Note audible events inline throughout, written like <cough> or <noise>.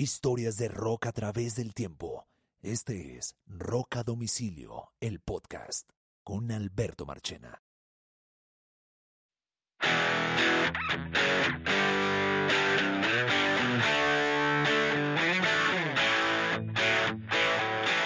Historias de rock a través del tiempo. Este es Rock a Domicilio, el podcast, con Alberto Marchena.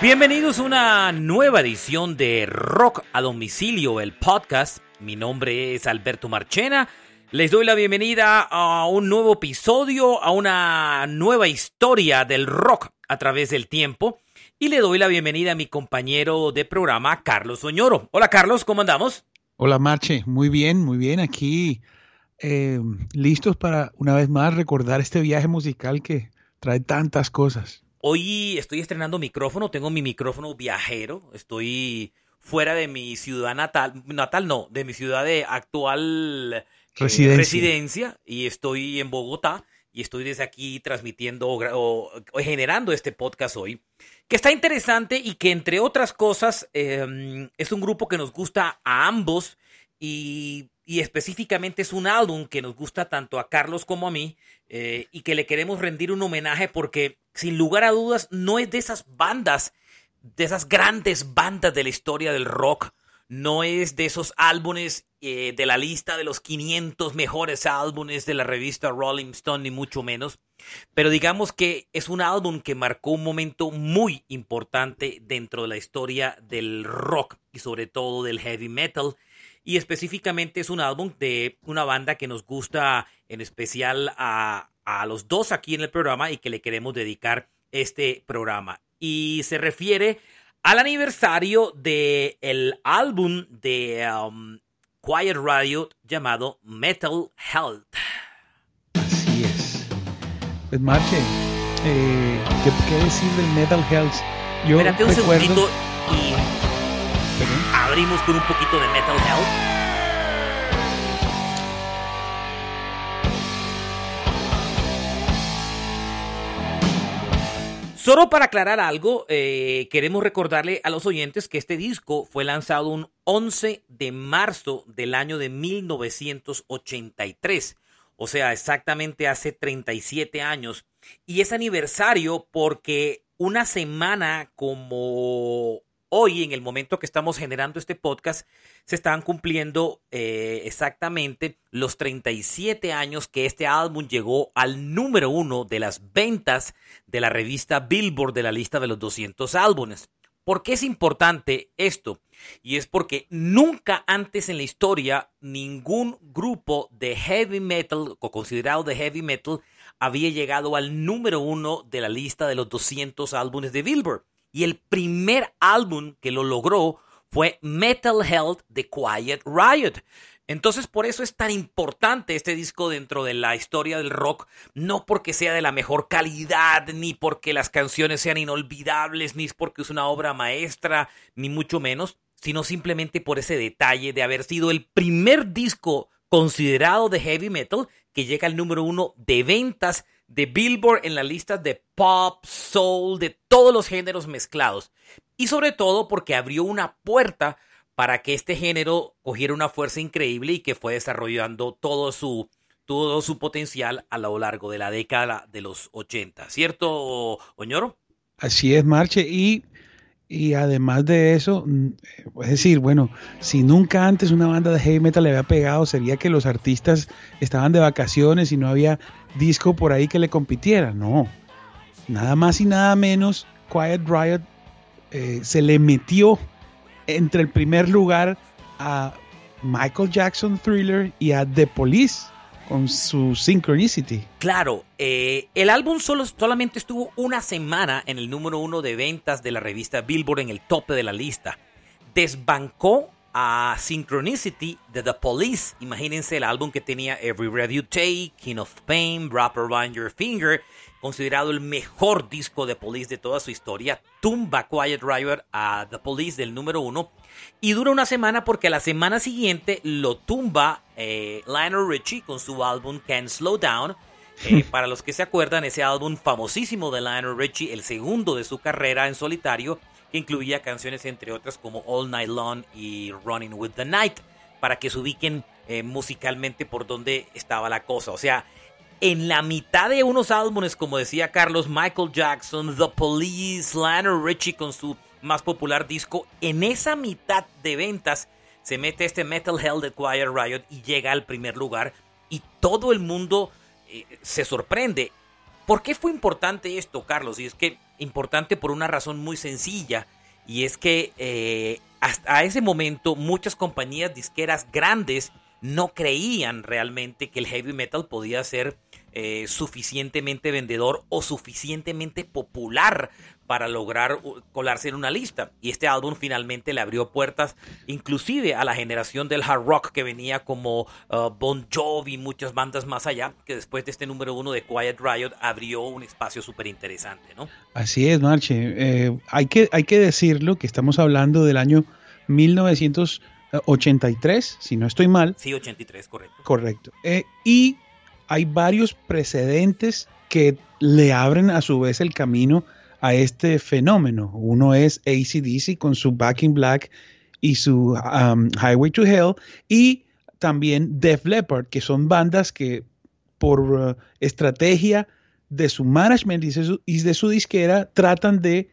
Bienvenidos a una nueva edición de Rock a Domicilio, el podcast. Mi nombre es Alberto Marchena. Les doy la bienvenida a un nuevo episodio, a una nueva historia del rock a través del tiempo. Y le doy la bienvenida a mi compañero de programa, Carlos Oñoro. Hola Carlos, ¿cómo andamos? Hola Marche, muy bien, muy bien. Aquí eh, listos para una vez más recordar este viaje musical que trae tantas cosas. Hoy estoy estrenando micrófono, tengo mi micrófono viajero, estoy fuera de mi ciudad natal, natal no, de mi ciudad de actual eh, Residencia. y estoy en Bogotá y estoy desde aquí transmitiendo o, o- o generando este podcast hoy, que está interesante y que entre otras cosas eh, es un grupo que nos gusta a ambos y, y específicamente es un álbum que nos gusta tanto a Carlos como a mí eh, y que le queremos rendir un homenaje porque sin lugar a dudas no es de esas bandas, de esas grandes bandas de la historia del rock, no es de esos álbumes eh, de la lista de los 500 mejores álbumes de la revista Rolling Stone, ni mucho menos. Pero digamos que es un álbum que marcó un momento muy importante dentro de la historia del rock y sobre todo del heavy metal. Y específicamente es un álbum de una banda que nos gusta en especial a, a los dos aquí en el programa y que le queremos dedicar este programa. Y se refiere al aniversario del el álbum de um, Quiet Riot llamado Metal Health. Así es. Pues Marche, eh, ¿qué, qué decir del Metal Health? Yo Espérate un recuerdo... segundito y Perdón. abrimos con un poquito de Metal Health. Solo para aclarar algo, eh, queremos recordarle a los oyentes que este disco fue lanzado un 11 de marzo del año de 1983, o sea, exactamente hace 37 años. Y es aniversario porque una semana como hoy, en el momento que estamos generando este podcast, se están cumpliendo eh, exactamente los 37 años que este álbum llegó al número uno de las ventas de la revista Billboard de la lista de los 200 álbumes. ¿Por qué es importante esto? Y es porque nunca antes en la historia ningún grupo de heavy metal o considerado de heavy metal había llegado al número uno de la lista de los 200 álbumes de Billboard. Y el primer álbum que lo logró fue Metal Health de Quiet Riot. Entonces por eso es tan importante este disco dentro de la historia del rock, no porque sea de la mejor calidad, ni porque las canciones sean inolvidables, ni es porque es una obra maestra, ni mucho menos, sino simplemente por ese detalle de haber sido el primer disco considerado de heavy metal que llega al número uno de ventas de Billboard en la lista de pop, soul, de todos los géneros mezclados. Y sobre todo porque abrió una puerta para que este género cogiera una fuerza increíble y que fue desarrollando todo su, todo su potencial a lo largo de la década de los 80. ¿Cierto, Oñoro? Así es, Marche. Y, y además de eso, mm, es decir, bueno, si nunca antes una banda de heavy metal le había pegado, sería que los artistas estaban de vacaciones y no había disco por ahí que le compitiera. No. Nada más y nada menos, Quiet Riot eh, se le metió entre el primer lugar a Michael Jackson Thriller y a The Police con su Synchronicity. Claro, eh, el álbum solo, solamente estuvo una semana en el número uno de ventas de la revista Billboard en el tope de la lista. Desbancó a Synchronicity de The Police. Imagínense el álbum que tenía Every Breath You Take, King of Pain, Wrap Around Your Finger, considerado el mejor disco de Police de toda su historia. Tumba Quiet Riot a The Police del número uno. Y dura una semana porque a la semana siguiente lo tumba eh, Lionel Richie con su álbum Can't Slow Down. Eh, <laughs> para los que se acuerdan, ese álbum famosísimo de Lionel Richie, el segundo de su carrera en solitario, que incluía canciones entre otras como All Night Long y Running with the Night, para que se ubiquen eh, musicalmente por dónde estaba la cosa. O sea, en la mitad de unos álbumes, como decía Carlos, Michael Jackson, The Police, Lionel Richie con su más popular disco, en esa mitad de ventas se mete este Metal Hell de Quiet Riot y llega al primer lugar y todo el mundo eh, se sorprende. ¿Por qué fue importante esto, Carlos? Y es que importante por una razón muy sencilla y es que eh, hasta ese momento muchas compañías disqueras grandes no creían realmente que el heavy metal podía ser eh, suficientemente vendedor o suficientemente popular para lograr colarse en una lista. Y este álbum finalmente le abrió puertas inclusive a la generación del hard rock que venía como uh, Bon Jovi y muchas bandas más allá, que después de este número uno de Quiet Riot abrió un espacio súper interesante, ¿no? Así es, Marche. Eh, hay, que, hay que decirlo que estamos hablando del año 1983, si no estoy mal. Sí, 83, correcto. Correcto. Eh, y hay varios precedentes que le abren a su vez el camino a este fenómeno. Uno es ACDC con su Back in Black y su um, Highway to Hell y también Def Leppard, que son bandas que por uh, estrategia de su management y de su disquera tratan de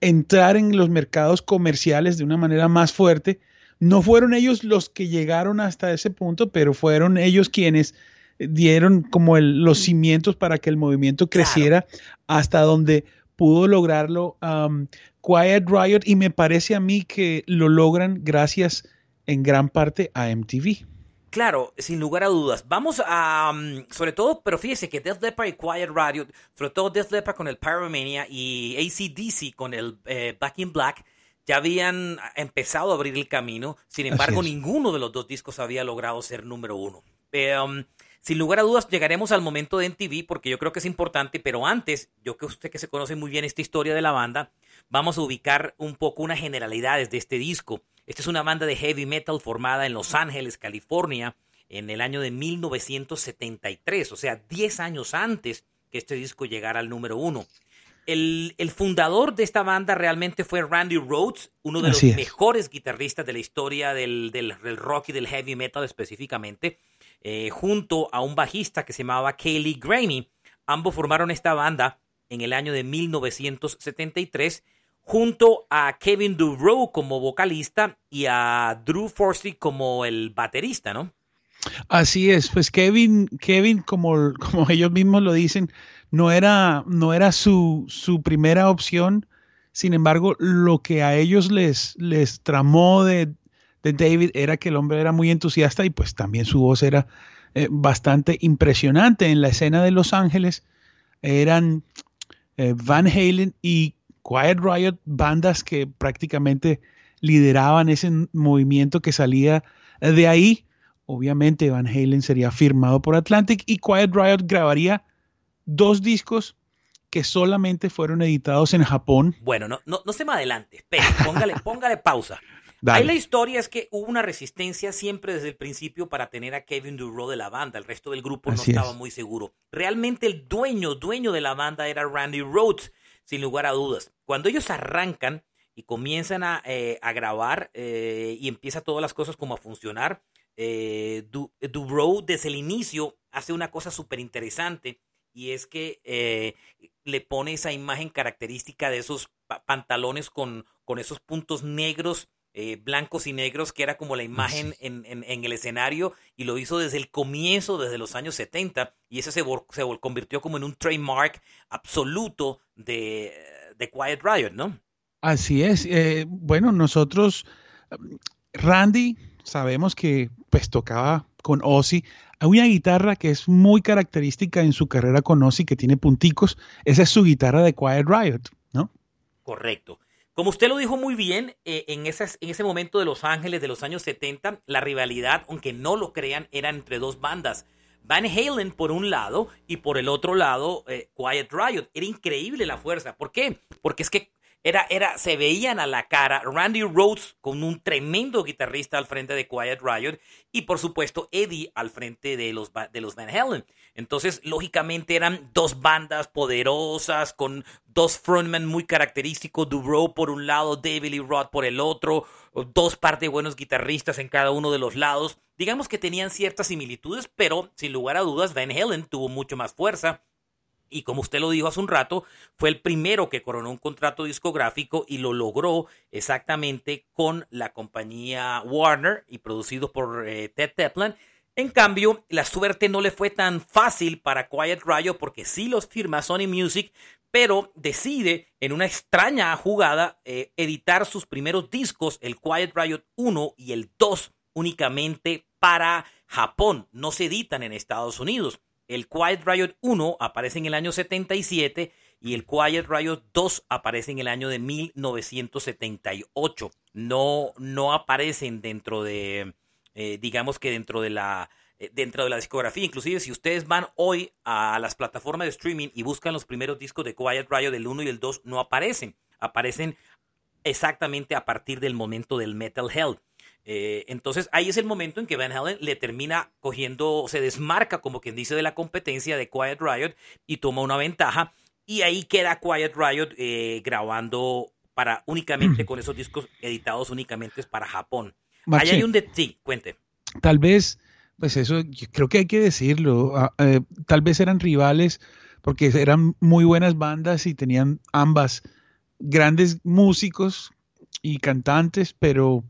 entrar en los mercados comerciales de una manera más fuerte. No fueron ellos los que llegaron hasta ese punto, pero fueron ellos quienes dieron como los cimientos para que el movimiento creciera hasta donde pudo lograrlo um, Quiet Riot y me parece a mí que lo logran gracias en gran parte a MTV. Claro, sin lugar a dudas. Vamos a, um, sobre todo, pero fíjese que Death Leppard y Quiet Riot, sobre todo Death Leppard con el Pyromania y ACDC con el eh, Back in Black, ya habían empezado a abrir el camino. Sin embargo, ninguno de los dos discos había logrado ser número uno. Eh, um, sin lugar a dudas, llegaremos al momento de MTV porque yo creo que es importante, pero antes, yo que usted que se conoce muy bien esta historia de la banda, vamos a ubicar un poco unas generalidades de este disco. Esta es una banda de heavy metal formada en Los Ángeles, California, en el año de 1973, o sea, 10 años antes que este disco llegara al número uno. El, fundador de esta banda realmente fue Randy Rhodes, uno de los mejores guitarristas de la historia del, del rock y del heavy metal específicamente. Eh, junto a un bajista que se llamaba Kaylee Gramey. Ambos formaron esta banda en el año de 1973 junto a Kevin DuRow como vocalista y a Drew Forsey como el baterista, ¿no? Así es, pues Kevin, Kevin como, como ellos mismos lo dicen, no era, no era su, su, primera opción. Sin embargo, lo que a ellos les, les tramó de, de David era que el hombre era muy entusiasta y pues también su voz era eh, bastante impresionante. En la escena de Los Ángeles eran eh, Van Halen y Quiet Riot, bandas que prácticamente lideraban ese movimiento que salía de ahí. Obviamente Van Halen sería firmado por Atlantic y Quiet Riot grabaría dos discos que solamente fueron editados en Japón. Bueno, no, no, no se me adelante, pero póngale, <laughs> póngale pausa. Ahí la historia es que hubo una resistencia siempre desde el principio para tener a Kevin Duro de la banda. El resto del grupo no estaba muy seguro. Realmente el dueño, dueño de la banda era Randy Rhodes, sin lugar a dudas. Cuando ellos arrancan y comienzan a, eh, grabar eh, y empieza todas las cosas como a funcionar, eh, desde el inicio hace una cosa súper interesante y es que eh, le pone esa imagen característica de esos pantalones con, con esos puntos negros eh, blancos y negros, que era como la imagen en, en, el escenario, y lo hizo desde el comienzo, desde los años 70, y eso se, se convirtió como en un trademark absoluto de, de Quiet Riot, ¿no? Así es. Eh, bueno, nosotros, Randy, sabemos que pues tocaba con Ozzy. Hay una guitarra que es muy característica en su carrera con Ozzy, que tiene punticos. Esa es su guitarra de Quiet Riot, ¿no? Correcto. Como usted lo dijo muy bien, eh, en, esas, en ese momento de Los Ángeles de los años 70, la rivalidad, aunque no lo crean, era entre dos bandas. Van Halen por un lado y por el otro lado eh, Quiet Riot. Era increíble la fuerza. ¿Por qué? Porque es que era, era, se veían a la cara Randy Rhodes con un tremendo guitarrista al frente de Quiet Riot y por supuesto Eddie al frente de los, de los Van Halen. Entonces, lógicamente eran dos bandas poderosas, con dos frontmen muy característicos, Dubrow por un lado, David Lee Roth por el otro, dos par de buenos guitarristas en cada uno de los lados. Digamos que tenían ciertas similitudes, pero sin lugar a dudas, Van Halen tuvo mucho más fuerza. Y como usted lo dijo hace un rato, fue el primero que coronó un contrato discográfico y lo logró exactamente con la compañía Warner y producido por eh, Ted Teplan. En cambio, la suerte no le fue tan fácil para Quiet Riot porque sí los firma Sony Music, pero decide en una extraña jugada eh, editar sus primeros discos, el Quiet Riot 1 y el 2, únicamente para Japón. No se editan en Estados Unidos. El Quiet Riot 1 aparece en el año 77 y el Quiet Riot 2 aparece en el año de 1978. No, no aparecen dentro de, eh, digamos que dentro de la eh, dentro de la discografía. Inclusive si ustedes van hoy a las plataformas de streaming y buscan los primeros discos de Quiet Riot del 1 y del 2, no aparecen. Aparecen exactamente a partir del momento del Metal Hell. Eh, entonces ahí es el momento en que Van Halen le termina cogiendo, se desmarca como quien dice de la competencia de Quiet Riot y toma una ventaja. Y ahí queda Quiet Riot eh, grabando para únicamente <clears throat> con esos discos editados únicamente para Japón. ahí hay un de sí, cuente. Tal vez, pues eso, creo que hay que decirlo. Ah, eh, tal vez eran rivales porque eran muy buenas bandas y tenían ambas grandes músicos y cantantes, pero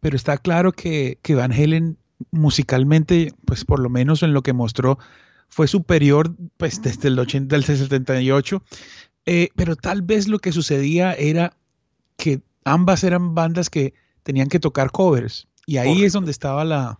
pero está claro que, que Van Halen musicalmente, pues por lo menos en lo que mostró, fue superior pues desde el 80, del 78, eh, pero tal vez lo que sucedía era que ambas eran bandas que tenían que tocar covers y ahí es donde estaba la,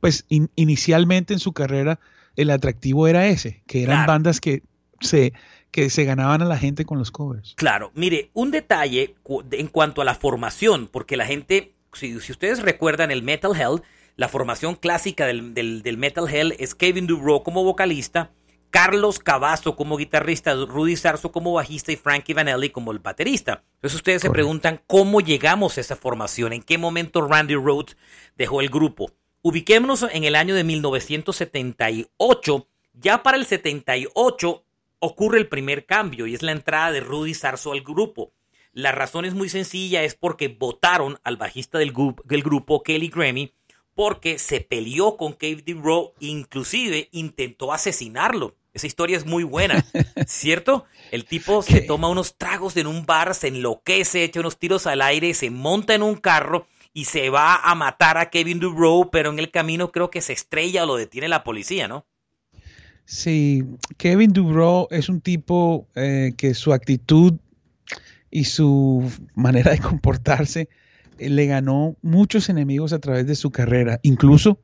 pues inicialmente en su carrera el atractivo era ese, que eran bandas que se, que se ganaban a la gente con los covers. Claro, mire, un detalle en cuanto a la formación, porque la gente si, ustedes recuerdan el Metal Hell, la formación clásica del, Metal Hell es Kevin Dubrow como vocalista, Carlos Cavazo como guitarrista, Rudy Sarso como bajista y Frankie Vanelli como el baterista. Entonces ustedes se preguntan cómo llegamos a esa formación, en qué momento Randy Rhoads dejó el grupo. Ubiquémonos en el año de 1978. Ya para el 78 ocurre el primer cambio y es la entrada de Rudy Sarso al grupo. La razón es muy sencilla, es porque votaron al bajista del, grupo, Kelly Grammy, porque se peleó con Cave Rowe, inclusive intentó asesinarlo. Esa historia es muy buena, <laughs> ¿cierto? El tipo se toma unos tragos en un bar, se enloquece, echa unos tiros al aire, se monta en un carro y se va a matar a Kevin Dubrow, pero en el camino creo que se estrella o lo detiene la policía, ¿no? Sí, Kevin Dubrow es un tipo eh, que su actitud y su manera de comportarse eh, le ganó muchos enemigos a través de su carrera, incluso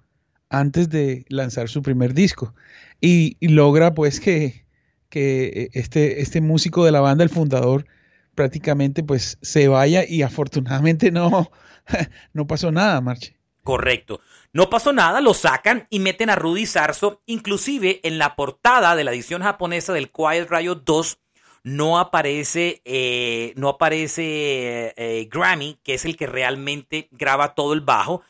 antes de lanzar su primer disco. Y, logra pues que, que, eh, este, este músico de la banda, el fundador, prácticamente pues se vaya y afortunadamente no, <laughs> no pasó nada, Marche. Correcto. No pasó nada, lo sacan y meten a Rudy Sarso, inclusive en la portada de la edición japonesa del Quiet Riot 2 no aparece, eh, no aparece eh, Grammy, que es el que realmente graba todo el bajo.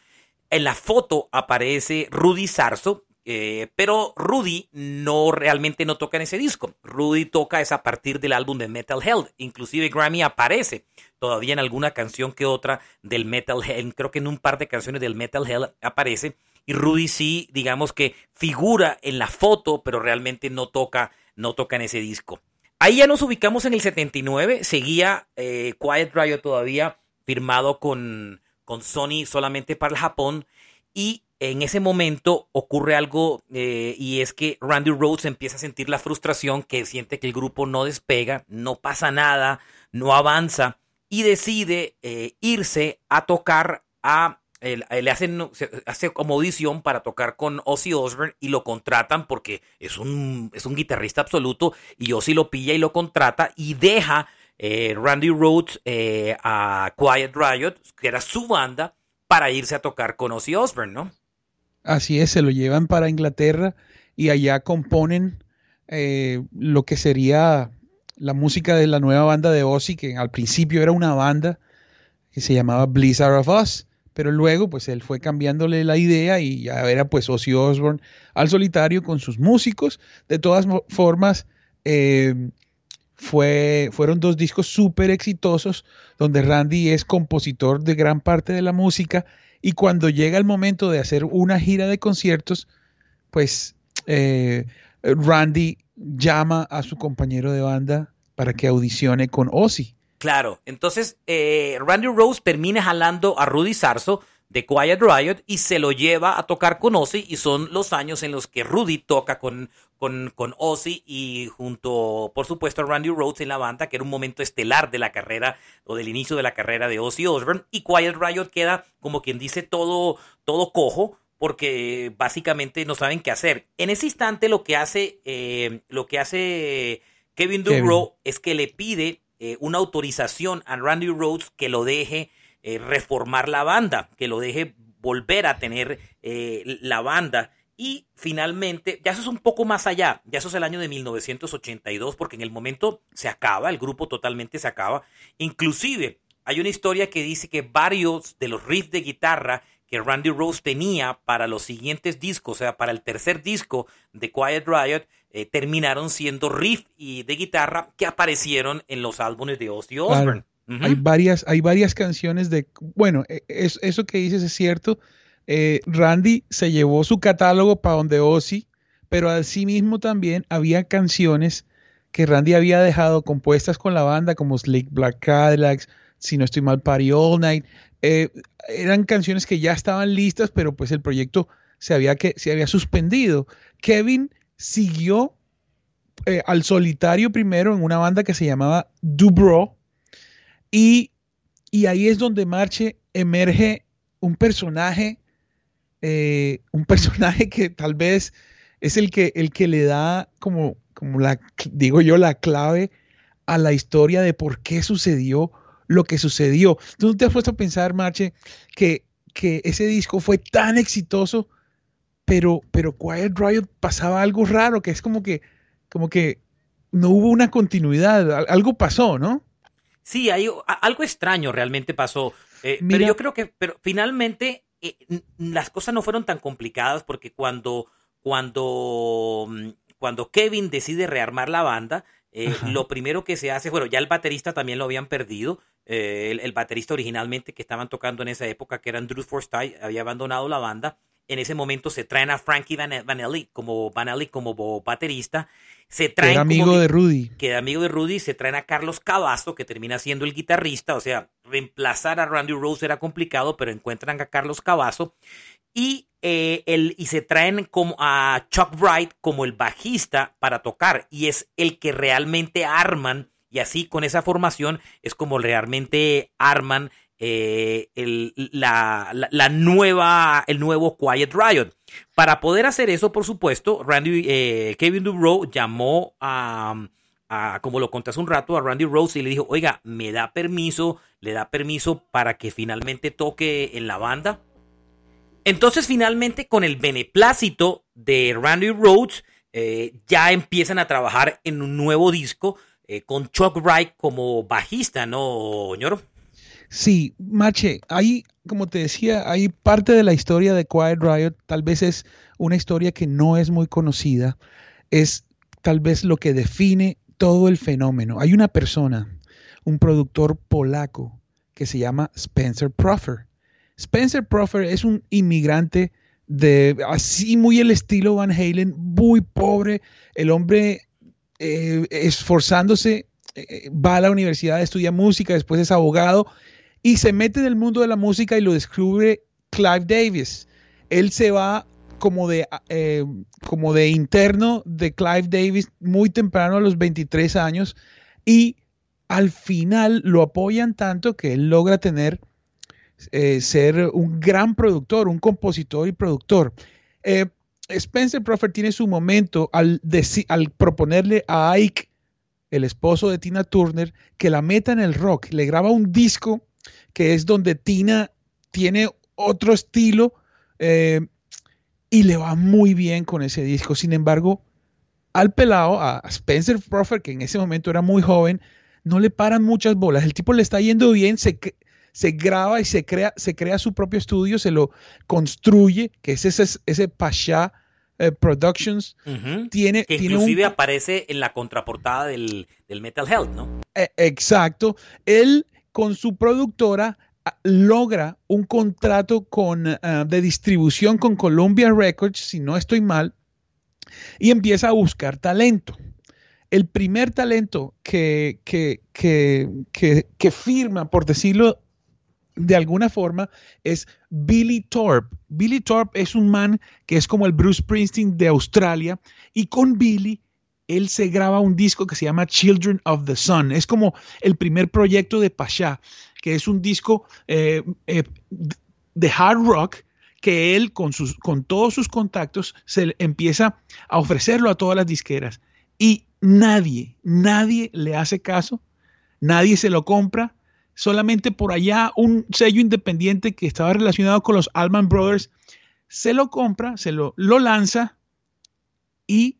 En la foto aparece Rudy Sarso, eh, pero Rudy no realmente no toca en ese disco. Rudy toca es a partir del álbum de Metal Hell. Inclusive Grammy aparece todavía en alguna canción que otra del Metal Hell. Creo que en un par de canciones del Metal Hell aparece. Y Rudy sí, digamos que figura en la foto, pero realmente no toca, no toca en ese disco. Ahí ya nos ubicamos en el 79, seguía eh, Quiet Riot todavía firmado con, con Sony solamente para el Japón y en ese momento ocurre algo eh, y es que Randy Rhodes empieza a sentir la frustración que siente que el grupo no despega, no pasa nada, no avanza y decide eh, irse a tocar a le hacen hace como audición para tocar con Ozzy Osbourne y lo contratan porque es un, es un guitarrista absoluto y Ozzy lo pilla y lo contrata y deja eh, Randy Rhodes eh, a Quiet Riot, que era su banda, para irse a tocar con Ozzy Osbourne, ¿no? Así es, se lo llevan para Inglaterra y allá componen eh, lo que sería la música de la nueva banda de Ozzy, que al principio era una banda que se llamaba Blizzard of Us pero luego pues él fue cambiándole la idea y ya era pues Ozzy Osbourne al solitario con sus músicos. De todas formas, eh, fue, fueron dos discos súper exitosos donde Randy es compositor de gran parte de la música y cuando llega el momento de hacer una gira de conciertos, pues eh, Randy llama a su compañero de banda para que audicione con Ozzy. Claro, entonces eh, Randy Rose termina jalando a Rudy Sarso de Quiet Riot y se lo lleva a tocar con Ozzy y son los años en los que Rudy toca con, con, con Ozzy y junto, por supuesto, a Randy Rhodes en la banda, que era un momento estelar de la carrera o del inicio de la carrera de Ozzy Osbourne. Y Quiet Riot queda como quien dice todo, todo cojo porque básicamente no saben qué hacer. En ese instante lo que hace, eh, lo que hace Kevin Dubrow es que le pide eh, una autorización a Randy Rhodes que lo deje eh, reformar la banda, que lo deje volver a tener eh, la banda. Y finalmente, ya eso es un poco más allá, ya eso es el año de 1982, porque en el momento se acaba, el grupo totalmente se acaba. Inclusive, hay una historia que dice que varios de los riffs de guitarra que Randy Rose tenía para los siguientes discos, o sea, para el tercer disco de Quiet Riot, eh, terminaron siendo riff y de guitarra que aparecieron en los álbumes de Ozzy Osbourne. Hay varias, hay varias canciones de, bueno, e, eso que dices es cierto. Eh, Randy se llevó su catálogo para donde Ozzy, pero mismo también había canciones que Randy había dejado compuestas con la banda, como Slick Black Cadillacs, Si no estoy mal, Party All Night. Eh, eran canciones que ya estaban listas, pero pues el proyecto se había, que, se había suspendido. Kevin siguió eh, al solitario primero en una banda que se llamaba Dubro y, y ahí es donde Marche emerge un personaje, eh, un personaje que tal vez es el que, el que le da como, como la, digo yo, la clave a la historia de por qué sucedió lo que sucedió. ¿Tú te has puesto a pensar, Marche, que, que ese disco fue tan exitoso pero, pero Quiet Riot pasaba algo raro, que es como que, como que no hubo una continuidad, algo pasó, ¿no? Sí, hay, algo extraño realmente pasó. Eh, pero yo creo que pero finalmente eh, las cosas no fueron tan complicadas porque cuando, cuando, mm, cuando Kevin decide rearmar la banda, eh, lo primero que se hace, bueno, ya el baterista también lo habían perdido. el, el, baterista originalmente que estaban tocando en esa época, que era Drew Forsyth, había abandonado la banda en ese momento se traen a Frankie Vanelli como, Vanelli como baterista. Se traen amigo de Rudy. Que era amigo de Rudy. Se traen a Carlos Cavazo, que termina siendo el guitarrista. O sea, reemplazar a Randy Rose era complicado, pero encuentran a Carlos Cavazo. Y, eh, el, y se traen como a Chuck Wright como el bajista para tocar. Y es el que realmente arman. Y así con esa formación es como realmente arman eh, la, nueva, el nuevo Quiet Riot. Para poder hacer eso, por supuesto, Randy, eh, Kevin Dubrow llamó a, como lo conté hace un rato, a Randy Rose y le dijo, oiga, me da permiso, le da permiso para que finalmente toque en la banda. Entonces, finalmente, con el beneplácito de Randy Rhodes, eh, ya empiezan a trabajar en un nuevo disco con Chuck Wright como bajista, ¿no, ñoro? Sí, Mache, ahí, como te decía, hay parte de la historia de Quiet Riot, tal vez es una historia que no es muy conocida, es tal vez lo que define todo el fenómeno. Hay una persona, un productor polaco, que se llama Spencer Proffer. Spencer Proffer es un inmigrante de así muy el estilo Van Halen, muy pobre, el hombre eh, esforzándose, eh, va a la universidad, estudia música, después es abogado y se mete en el mundo de la música y lo descubre Clive Davis. Él se va como de, eh, como de interno de Clive Davis muy temprano a los 23 años y al final lo apoyan tanto que él logra tener, eh, ser un gran productor, un compositor y productor. Eh, Spencer Proffer tiene su momento al, al proponerle a Ike, el esposo de Tina Turner, que la meta en el rock. Le graba un disco que es donde Tina tiene otro estilo eh, y le va muy bien con ese disco. Sin embargo, al pelado, a Spencer Proffer, que en ese momento era muy joven, no le paran muchas bolas. El tipo le está yendo bien, se, se graba y se crea, se crea su propio estudio, se lo construye, que es ese, ese Pasha eh, Productions. tiene, que inclusive aparece en la contraportada del, Metal Health, ¿no? Eh, exacto. Él con su productora ah, logra un contrato con, ah, de distribución con Columbia Records, si no estoy mal, y empieza a buscar talento. El primer talento que, que, que, que firma, por decirlo de alguna forma es Billy Thorpe. Billy Thorpe es un man que es como el Bruce Springsteen de Australia y con Billy él se graba un disco que se llama Children of the Sun. Es como el primer proyecto de Pasha, que es un disco eh, eh, de hard rock que él con, sus, con todos sus contactos se empieza a ofrecerlo a todas las disqueras. Y nadie, nadie le hace caso, nadie se lo compra, solamente por allá un sello independiente que estaba relacionado con los Allman Brothers se lo compra, se lo, lo lanza y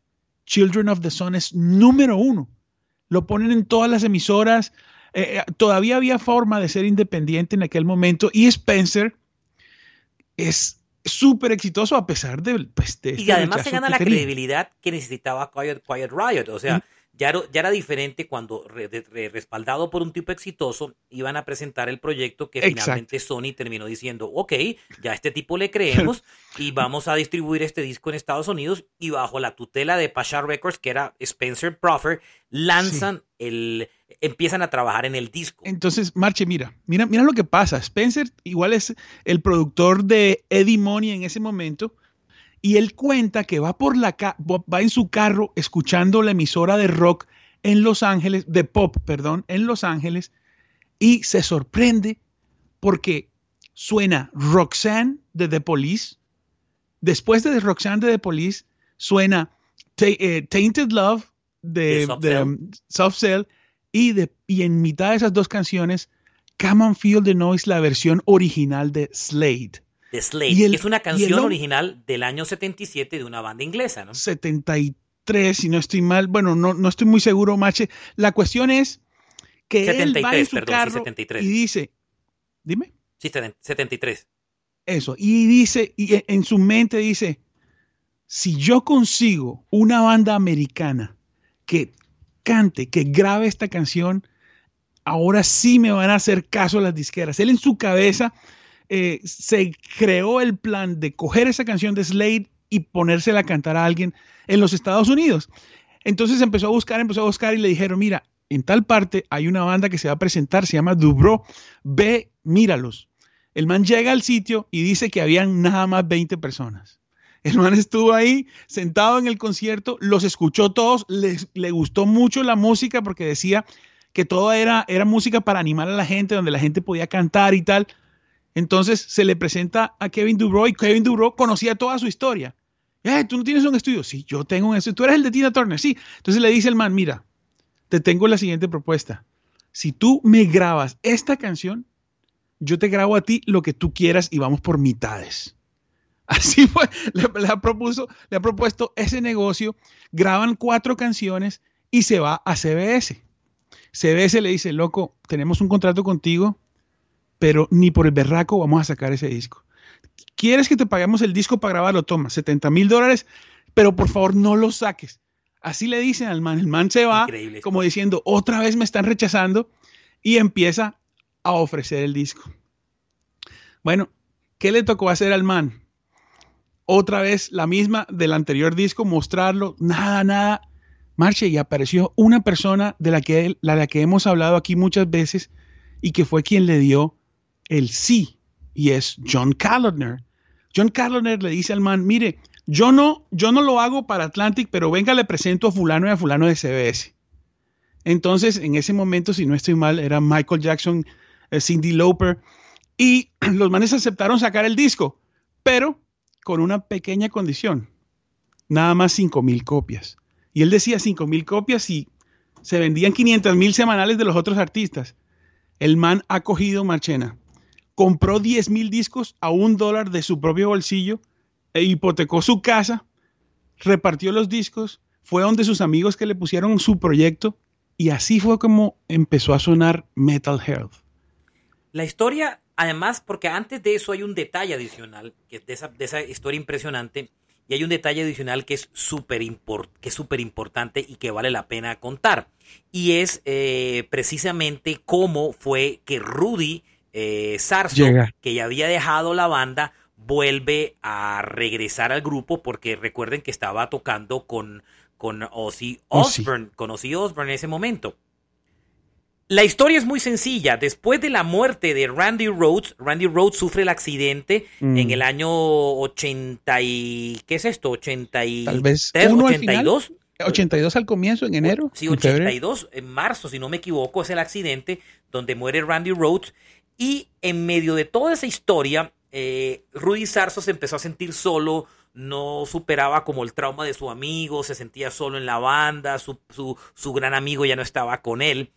Children of the Sun es número uno. Lo ponen en todas las emisoras. Eh, eh, todavía había forma de ser independiente en aquel momento y Spencer es súper exitoso a pesar de, pues, y este además se gana la credibilidad que necesitaba Quiet, Quiet Riot. O sea, ya, era diferente cuando, respaldado por un tipo exitoso, iban a presentar el proyecto que finalmente Sony terminó diciendo, ok, ya a este tipo le creemos y <laughs> vamos a distribuir este disco en Estados Unidos y bajo la tutela de Pasha Records, que era Spencer Proffer, lanzan el empiezan a trabajar en el disco. Entonces, Marche, mira, mira, mira lo que pasa. Spencer igual es el productor de Eddie Money en ese momento y él cuenta que va por la va en su carro escuchando la emisora de rock en Los Ángeles, de pop, perdón, en Los Ángeles y se sorprende porque suena Roxanne de The Police. Después de Roxanne de The Police suena eh, Tainted Love de, Soft, Cell. y, de, y en mitad de esas dos canciones Come on Feel the Noise, la versión original de Slade de Slade, es una canción original del año 77 de una banda inglesa, ¿no? 73, si no estoy mal. Bueno, no, no estoy muy seguro, Mache. La cuestión es que él va en su carro y dice, dime. Sí, 73. Eso, y dice, y en su mente dice, si yo consigo una banda americana que cante, que grabe esta canción, ahora sí me van a hacer caso las disqueras. Él en su cabeza eh, se creó el plan de coger esa canción de Slade y ponérsela a cantar a alguien en los Estados Unidos. Entonces empezó a buscar, empezó a buscar y le dijeron, mira, en tal parte hay una banda que se va a presentar, se llama Dubro, ve, míralos. El man llega al sitio y dice que habían nada más 20 personas. El man estuvo ahí sentado en el concierto, los escuchó todos, les, le gustó mucho la música porque decía que todo era, era música para animar a la gente, donde la gente podía cantar y tal. Entonces se le presenta a Kevin Dubrow y Kevin Dubrow conocía toda su historia. Eh, ¿Tú no tienes un estudio? Sí, yo tengo un estudio. ¿Tú eres el de Tina Turner? Sí. Entonces le dice el man, mira, te tengo la siguiente propuesta. Si tú me grabas esta canción, yo te grabo a ti lo que tú quieras y vamos por mitades. <laughs> Así fue, le, ha le ha propuesto ese negocio, graban cuatro canciones y se va a CBS. CBS le dice, loco, tenemos un contrato contigo, pero ni por el berraco vamos a sacar ese disco. ¿Quieres que te paguemos el disco para grabarlo? Toma, 70 mil dólares, pero por favor no lo saques. Así le dicen al man. El man se va como diciendo, otra vez me están rechazando y empieza a ofrecer el disco. Bueno, ¿qué le tocó hacer al man? Otra vez la misma del anterior disco, mostrarlo, nada, nada. Marche y apareció una persona de la que, la de la que hemos hablado aquí muchas veces y que fue quien le dio el sí y es John Callender. John Callender le dice al man, mire, yo no, yo no lo hago para Atlantic, pero venga, le presento a fulano y a fulano de CBS. Entonces, en ese momento, si no estoy mal, era Michael Jackson, eh, Cindy Lauper, y <clears throat> los manes aceptaron sacar el disco, pero con una pequeña condición, nada más 5 mil copias. Y él decía 5 mil copias y se vendían 500 mil semanales de los otros artistas. El man ha cogido Marchena compró 10 mil discos a un dólar de su propio bolsillo e hipotecó su casa, repartió los discos, fue donde sus amigos que le pusieron su proyecto y así fue como empezó a sonar Metal Health. La historia, además, porque antes de eso hay un detalle adicional, que es de esa, historia impresionante, y hay un detalle adicional que es súper import, que es súper importante y que vale la pena contar. Y es eh, precisamente cómo fue que Rudy eh, Sarso, Llega. que ya había dejado la banda, vuelve a regresar al grupo porque recuerden que estaba tocando con, con Ozzy. Osbourne, con Ozzy Osbourne en ese momento. La historia es muy sencilla. Después de la muerte de Randy Rhodes, Randy Rhodes sufre el accidente Mm. en el año 80 y... ¿Qué es esto? 83, Tal vez uno al final. 82. 82 al comienzo, en enero. Sí, en febrero. 82, en marzo, si no me equivoco, es el accidente donde muere Randy Rhodes. Y en medio de toda esa historia, eh, Rudy Sarso se empezó a sentir solo, no superaba como el trauma de su amigo, se sentía solo en la banda, su, su, su gran amigo ya no estaba con él.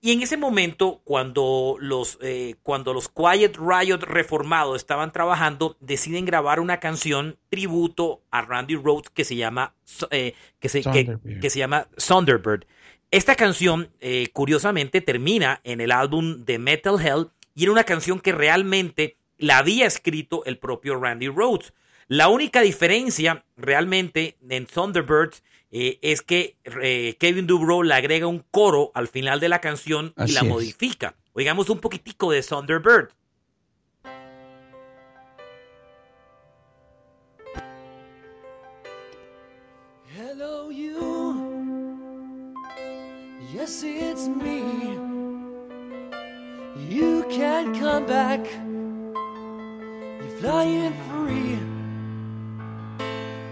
Y en ese momento, cuando los, eh, cuando los Quiet Riot reformados estaban trabajando, deciden grabar una canción tributo a Randy Rhodes que se llama, eh, que se, que, se llama Thunderbird. Esta canción, eh, curiosamente, termina en el álbum de Metal Hell y era una canción que realmente la había escrito el propio Randy Rhodes. La única diferencia realmente en Thunderbird eh, es que eh, Kevin Dubrow le agrega un coro al final de la canción y la es. modifica. Oigamos un poquitico de Thunderbird. Hello, you. Yes, it's me. Come back. You're flying free.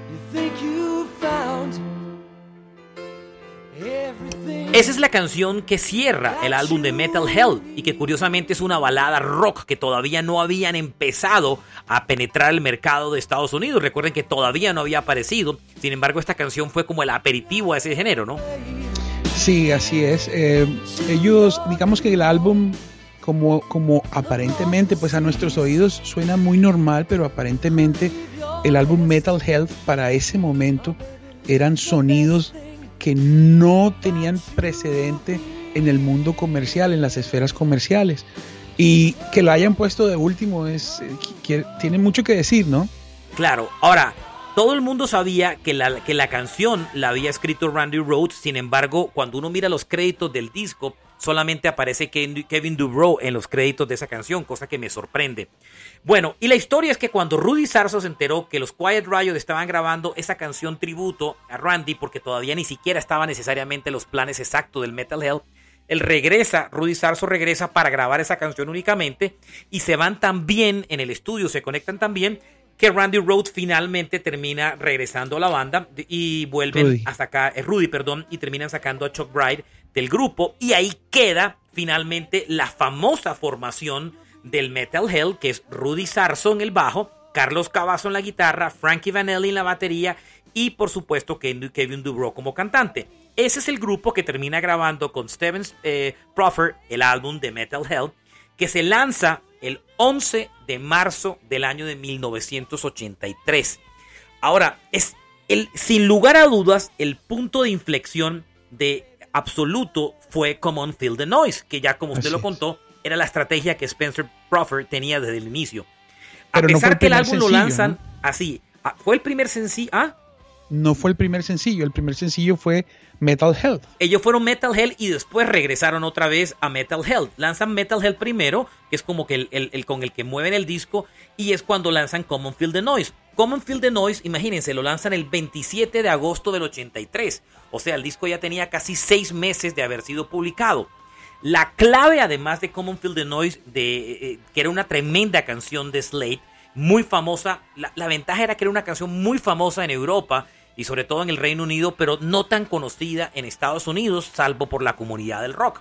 You think you found everything. Esa es la canción que cierra el álbum de Metal Hell y que curiosamente es una balada rock que todavía no habían empezado a penetrar el mercado de Estados Unidos. Recuerden que todavía no había aparecido. Sin embargo, esta canción fue como el aperitivo a ese género, ¿no? Sí, así es. Eh, ellos, digamos que el álbum, como, como aparentemente, pues a nuestros oídos suena muy normal, pero aparentemente el álbum Metal Health para ese momento eran sonidos que no tenían precedente en el mundo comercial, en las esferas comerciales. Y que lo hayan puesto de último es eh, que- tiene mucho que decir, ¿no? Claro, ahora, todo el mundo sabía que la, que la canción la había escrito Randy Rhodes, sin embargo, cuando uno mira los créditos del disco, solamente aparece Kevin Dubrow en los créditos de esa canción, cosa que me sorprende. Bueno, y la historia es que cuando Rudy Sarso se enteró que los Quiet Riot estaban grabando esa canción tributo a Randy, porque todavía ni siquiera estaba necesariamente los planes exactos del Metal Hell, él regresa, Rudy Sarso regresa para grabar esa canción únicamente y se van tan bien en el estudio, se conectan tan bien que Randy Rhodes finalmente termina regresando a la banda y vuelven Rudy. a sacar, eh, Rudy, perdón, y terminan sacando a Chuck Bride del grupo y ahí queda finalmente la famosa formación del Metal Hell, que es Rudy Sarso en el bajo, Carlos Cavazo en la guitarra, Frankie Vanelli en la batería y por supuesto Kevin Dubrow como cantante. Ese es el grupo que termina grabando con Steven eh, Proffer el álbum de Metal Hell, que se lanza el 11 de marzo del año de 1983. Ahora, es el, sin lugar a dudas, el punto de inflexión de absoluto fue Come On Feel the Noise, que ya como usted Así lo contó, era la estrategia que Spencer Proffer tenía desde el inicio. A Pero pesar que el álbum lo lanzan ¿no? así, ah, fue el primer sencillo, ah, No fue el primer sencillo, el primer sencillo fue Metal Health. ellos fueron Metal Hell y después regresaron otra vez a Metal Hell. Lanzan Metal Hell primero, que es como que el, con el que mueven el disco, y es cuando lanzan Common Field the Noise. Common Field the Noise, imagínense, lo lanzan el 27 de agosto del 83. O sea, el disco ya tenía casi seis meses de haber sido publicado. La clave, además de Common Field the Noise, de, eh, que era una tremenda canción de Slade, muy famosa. La, la ventaja era que era una canción muy famosa en Europa y sobre todo en el Reino Unido, pero no tan conocida en Estados Unidos, salvo por la comunidad del rock.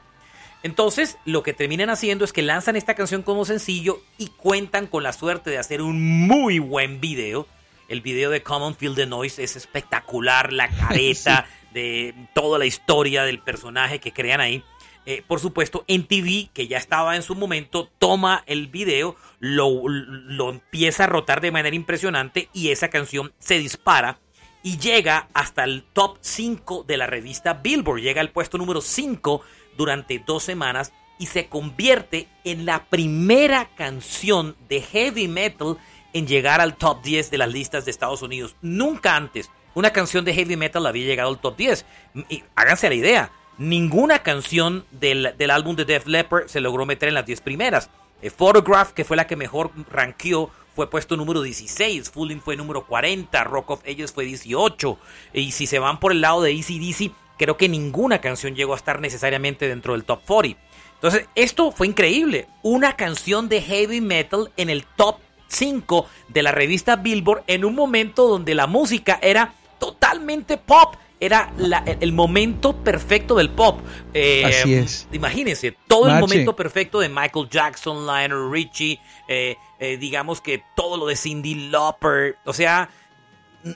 Entonces, lo que terminan haciendo es que lanzan esta canción como sencillo y cuentan con la suerte de hacer un muy buen video. El video de Common Field the Noise es espectacular, la <laughs> careta de toda la historia del personaje que crean ahí. Eh, por supuesto, NTV, que ya estaba en su momento, toma el video, lo, lo empieza a rotar de manera impresionante y esa canción se dispara y llega hasta el top 5 de la revista Billboard. Llega al puesto número 5 durante dos semanas y se convierte en la primera canción de heavy metal en llegar al top 10 de las listas de Estados Unidos. Nunca antes una canción de heavy metal había llegado al top 10. Y háganse la idea, ninguna canción del, del álbum de Def Leppard se logró meter en las 10 primeras. Eh, Photograph, que fue la que mejor rankeó, fue puesto número 16, Fooling fue número 40, Rock of Ages fue 18. Y si se van por el lado de Easy creo que ninguna canción llegó a estar necesariamente dentro del top 40. Entonces, esto fue increíble. Una canción de heavy metal en el top 5 de la revista Billboard en un momento donde la música era totalmente pop. Era el momento perfecto del pop. Eh, Así es. Imagínense, todo el momento perfecto de Michael Jackson, Lionel Richie, eh, eh, digamos que todo lo de Cindy Lauper. O sea,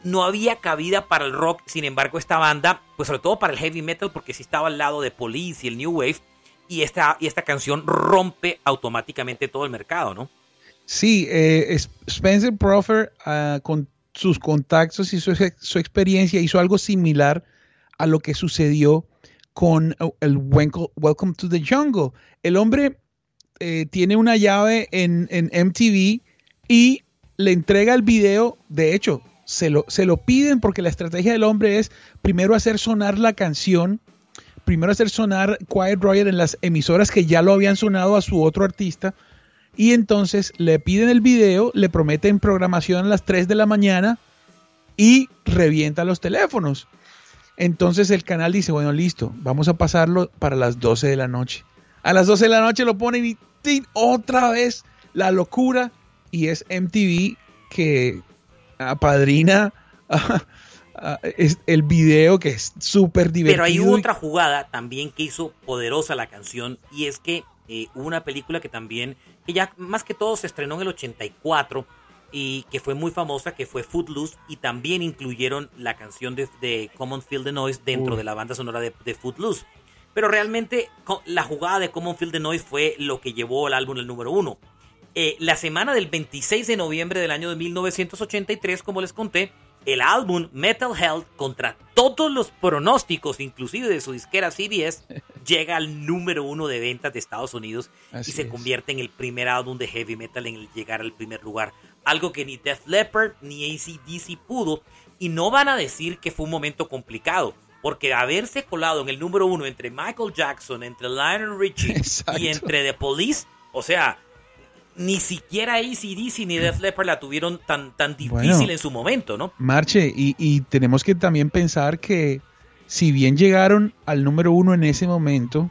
no había cabida para el rock. Sin embargo, esta banda, pues sobre todo para el heavy metal, porque sí estaba al lado de Police y el New Wave. Y esta, y esta canción rompe automáticamente todo el mercado, ¿no? Sí, Spencer Proffer uh, con sus contactos y su, experiencia hizo algo similar a lo que sucedió con el Welcome to the Jungle. El hombre eh, tiene una llave en, MTV y le entrega el video, de hecho, se lo, se lo piden porque la estrategia del hombre es primero hacer sonar la canción, primero hacer sonar Quiet Riot en las emisoras que ya lo habían sonado a su otro artista, y entonces le piden el video, le prometen programación a las 3 de la mañana y revienta los teléfonos. Entonces el canal dice, bueno, listo, vamos a pasarlo para las 12 de la noche. A las 12 de la noche lo ponen y otra vez la locura y es MTV que apadrina <laughs> el video que es súper divertido. Pero hay otra jugada también que hizo poderosa la canción y es que eh, una película que también, que ya más que todo se estrenó en el 84 y que fue muy famosa, que fue Footloose, y también incluyeron la canción de, Common Field the Noise dentro de la banda sonora de, Footloose. Pero realmente la jugada de Common Field the Noise fue lo que llevó al álbum el número uno. Eh, la semana del 26 de noviembre del año de 1983, como les conté, el álbum Metal Health, contra todos los pronósticos, inclusive de su disquera CBS, <laughs> llega al número uno de ventas de Estados Unidos y se convierte en el primer álbum de heavy metal en el llegar al primer lugar. Algo que ni Def Leppard ni ACDC pudo. Y no van a decir que fue un momento complicado. Porque haberse colado en el número uno entre Michael Jackson, entre Lionel Richie y entre The Police, o sea, ni siquiera ACDC ni Def Leppard la tuvieron tan, tan difícil en su momento, ¿no? Marche, y, tenemos que también pensar que si bien llegaron al número uno en ese momento,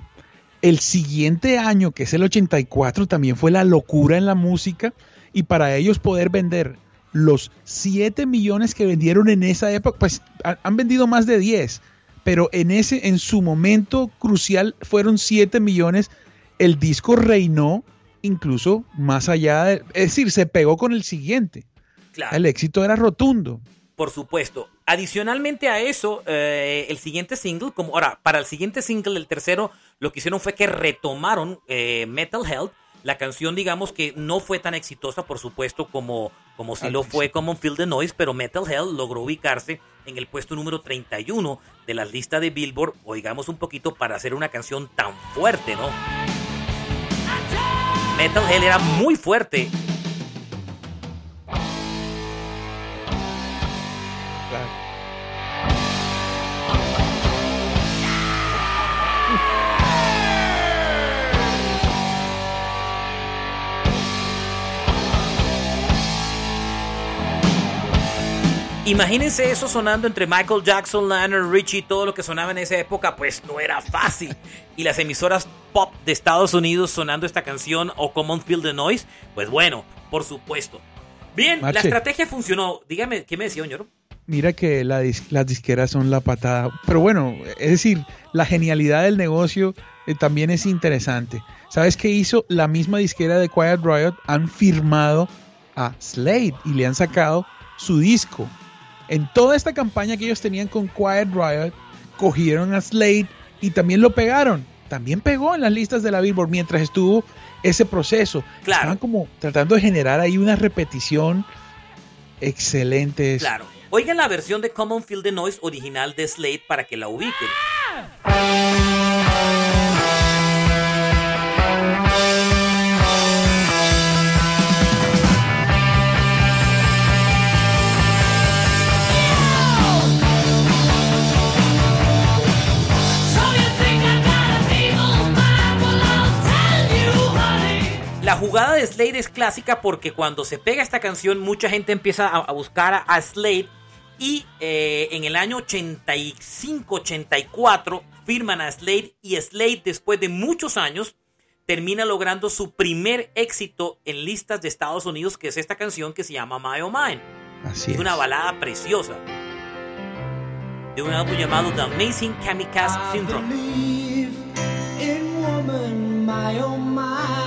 el siguiente año, que es el 84, también fue la locura en la música y para ellos poder vender los 7 millones que vendieron en esa época, pues han vendido más de 10, pero en ese en su momento crucial fueron 7 millones, el disco reinó incluso más allá de, es decir, se pegó con el siguiente. Claro. El éxito era rotundo. Por supuesto. Adicionalmente a eso, eh, el siguiente single, como ahora, para el siguiente single, el tercero, lo que hicieron fue que retomaron eh, Metal Health. La canción, digamos que no fue tan exitosa, por supuesto, como, como si lo fue Common Field the Noise, pero Metal Health logró ubicarse en el puesto número 31 de la lista de Billboard, o digamos un poquito para hacer una canción tan fuerte, ¿no? Metal Hell era muy fuerte Imagínense eso sonando entre Michael Jackson, Lionel Richie, todo lo que sonaba en esa época, pues no era fácil. Y las emisoras pop de Estados Unidos sonando esta canción o Common Field the Noise, pues bueno, por supuesto. Bien, la estrategia funcionó. Dígame, ¿qué me decía, señor? Mira que las disqueras son la patada. Pero bueno, es decir, la genialidad del negocio eh, también es interesante. ¿Sabes qué hizo? La misma disquera de Quiet Riot han firmado a Slade y le han sacado su disco en toda esta campaña que ellos tenían con Quiet Riot, cogieron a Slade y también lo pegaron. También pegó en las listas de la Billboard mientras estuvo ese proceso. Claro. Estaban como tratando de generar ahí una repetición excelente. Claro. Oigan la versión de Common Field the Noise original de Slade para que la ubiquen. Jugada de Slade es clásica porque cuando se pega esta canción, mucha gente empieza a, a buscar a, a Slade. Y eh, en el año 85-84 firman a Slade. Y Slade, después de muchos años, termina logrando su primer éxito en listas de Estados Unidos, que es esta canción que se llama My Oh Mine. Así Es es. una balada preciosa. De un álbum llamado The Amazing Kamikaze I Syndrome. believe in woman, my oh my.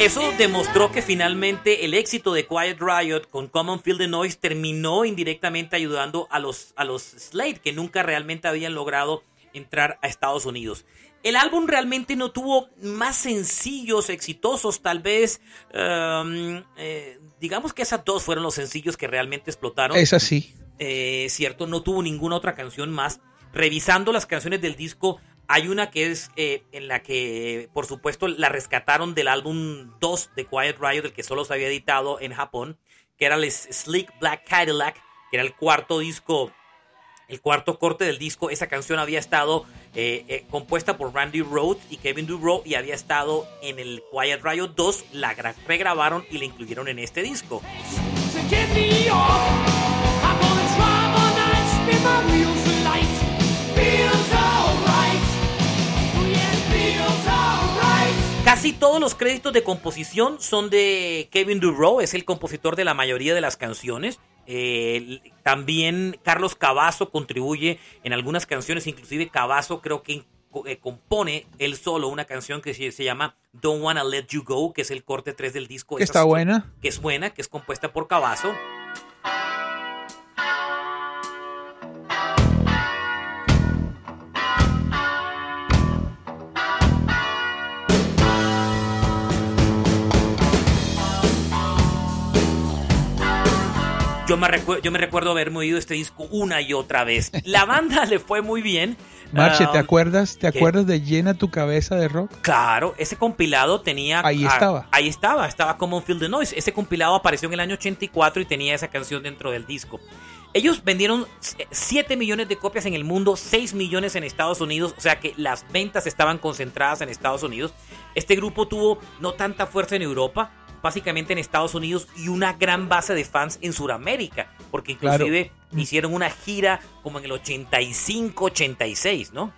Eso demostró que finalmente el éxito de Quiet Riot con Common Field the Noise terminó indirectamente ayudando a los, a los Slade, que nunca realmente habían logrado entrar a Estados Unidos. El álbum realmente no tuvo más sencillos exitosos, tal vez, um, eh, digamos que esas dos fueron los sencillos que realmente explotaron. Es así. Eh, cierto, no tuvo ninguna otra canción más. Revisando las canciones del disco, hay una que es eh, en la que, por supuesto, la rescataron del álbum 2 de Quiet Riot, el que solo se había editado en Japón, que era el Sleek Black Cadillac, que era el cuarto disco, el cuarto corte del disco. Esa canción había estado eh, eh, compuesta por Randy Rhoads y Kevin DuBrow y había estado en el Quiet Riot 2. La gra- regrabaron y la incluyeron en este disco. Casi todos los créditos de composición son de Kevin DuRow, es el compositor de la mayoría de las canciones. Eh, también Carlos Cavazo contribuye en algunas canciones, inclusive Cavazo creo que eh, compone él solo una canción que se, llama Don't Wanna Let You Go, que es el corte 3 del disco. Que está es- buena. Que es buena, que es compuesta por Cavazo. Yo me, yo me recuerdo haberme oído este disco una y otra vez. La banda <laughs> le fue muy bien. Marche, ¿te Ah, acuerdas? ¿Te ¿qué? acuerdas de Llena tu cabeza de rock? Claro, ese compilado tenía. Ahí ah, estaba. ahí estaba, estaba Common Field the Noise. Ese compilado apareció en el año 84 y tenía esa canción dentro del disco. Ellos vendieron 7 millones de copias en el mundo, 6 millones en Estados Unidos, o sea que las ventas estaban concentradas en Estados Unidos. Este grupo tuvo no tanta fuerza en Europa, básicamente en Estados Unidos y una gran base de fans en Sudamérica, porque Claro. inclusive hicieron una gira como en el 85, 86, ¿no?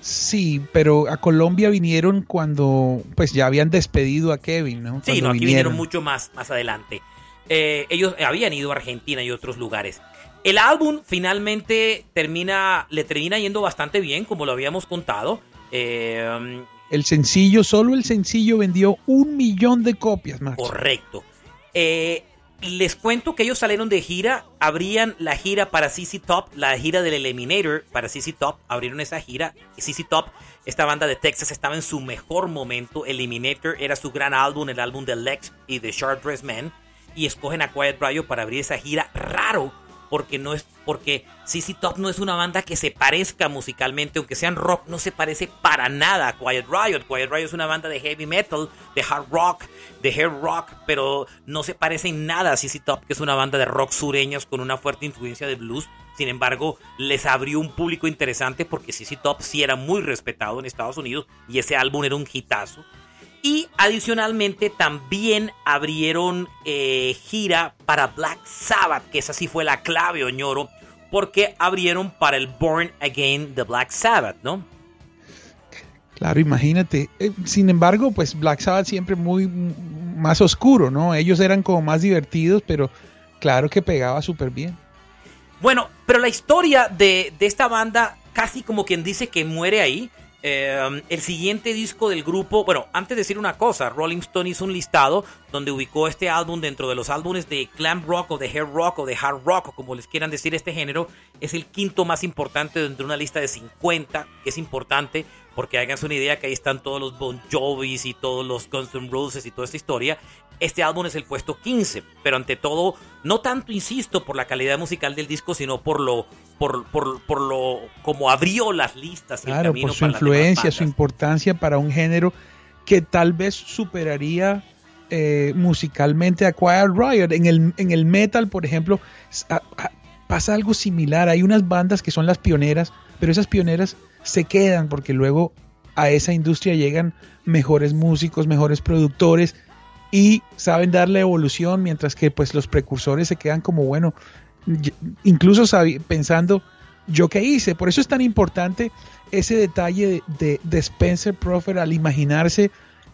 Sí, pero a Colombia vinieron cuando pues ya habían despedido a Kevin, ¿no? Sí, no, aquí vinieron mucho más, más adelante. Eh, ellos habían ido a Argentina y otros lugares. El álbum finalmente termina, le termina yendo bastante bien, como lo habíamos contado. Eh, El sencillo, solo el sencillo vendió un millón de copias, Marche. correcto. Eh, les cuento que ellos salieron de gira, abrían la gira para CC Top, la gira del Eliminator para CC Top, abrieron esa gira. CC Top, esta banda de Texas, estaba en su mejor momento. Eliminator era su gran álbum, el álbum de Lex y de Sharp Dressed Man. Y escogen a Quiet Riot para abrir esa gira. Raro, porque no es porque CC Top no es una banda que se parezca musicalmente, aunque sean rock, no se parece para nada a Quiet Riot. Quiet Riot es una banda de heavy metal, de hard rock, de hair rock, pero no se parece en nada a CC Top, que es una banda de rock sureños con una fuerte influencia de blues. Sin embargo, les abrió un público interesante porque CC Top sí era muy respetado en Estados Unidos y ese álbum era un hitazo. Y adicionalmente también abrieron eh, gira para Black Sabbath, que esa sí fue la clave, Oñoro, porque abrieron para el Born Again de Black Sabbath, ¿no? Claro, imagínate. Eh, Sin embargo, pues Black Sabbath siempre muy más oscuro, ¿no? Ellos eran como más divertidos, pero claro que pegaba súper bien. Bueno, pero la historia de, de esta banda casi como quien dice que muere ahí. Eh, el siguiente disco del grupo, bueno, antes de decir una cosa, Rolling Stone hizo un listado donde ubicó este álbum dentro de los álbumes de glam rock o de hair rock o de hard rock o como les quieran decir este género, es el quinto más importante dentro de una lista de 50, que es importante porque háganse una idea que ahí están todos los Bon Jovis y todos los Guns N' Roses y toda esta historia. Este álbum es el puesto 15, pero ante todo, no tanto insisto por la calidad musical del disco, sino por lo, por, por, por lo, como abrió las listas. y el Claro, camino por su para influencia, su importancia para un género que tal vez superaría eh, musicalmente a Quiet Riot. En el, en el metal, por ejemplo, s- a- a- pasa algo similar. Hay unas bandas que son las pioneras, pero esas pioneras se quedan porque luego a esa industria llegan mejores músicos, mejores productores y saben darle evolución, mientras que pues los precursores se quedan como, bueno, incluso pensando, ¿yo qué hice? Por eso es tan importante ese detalle de, de- Spencer Prophet al imaginarse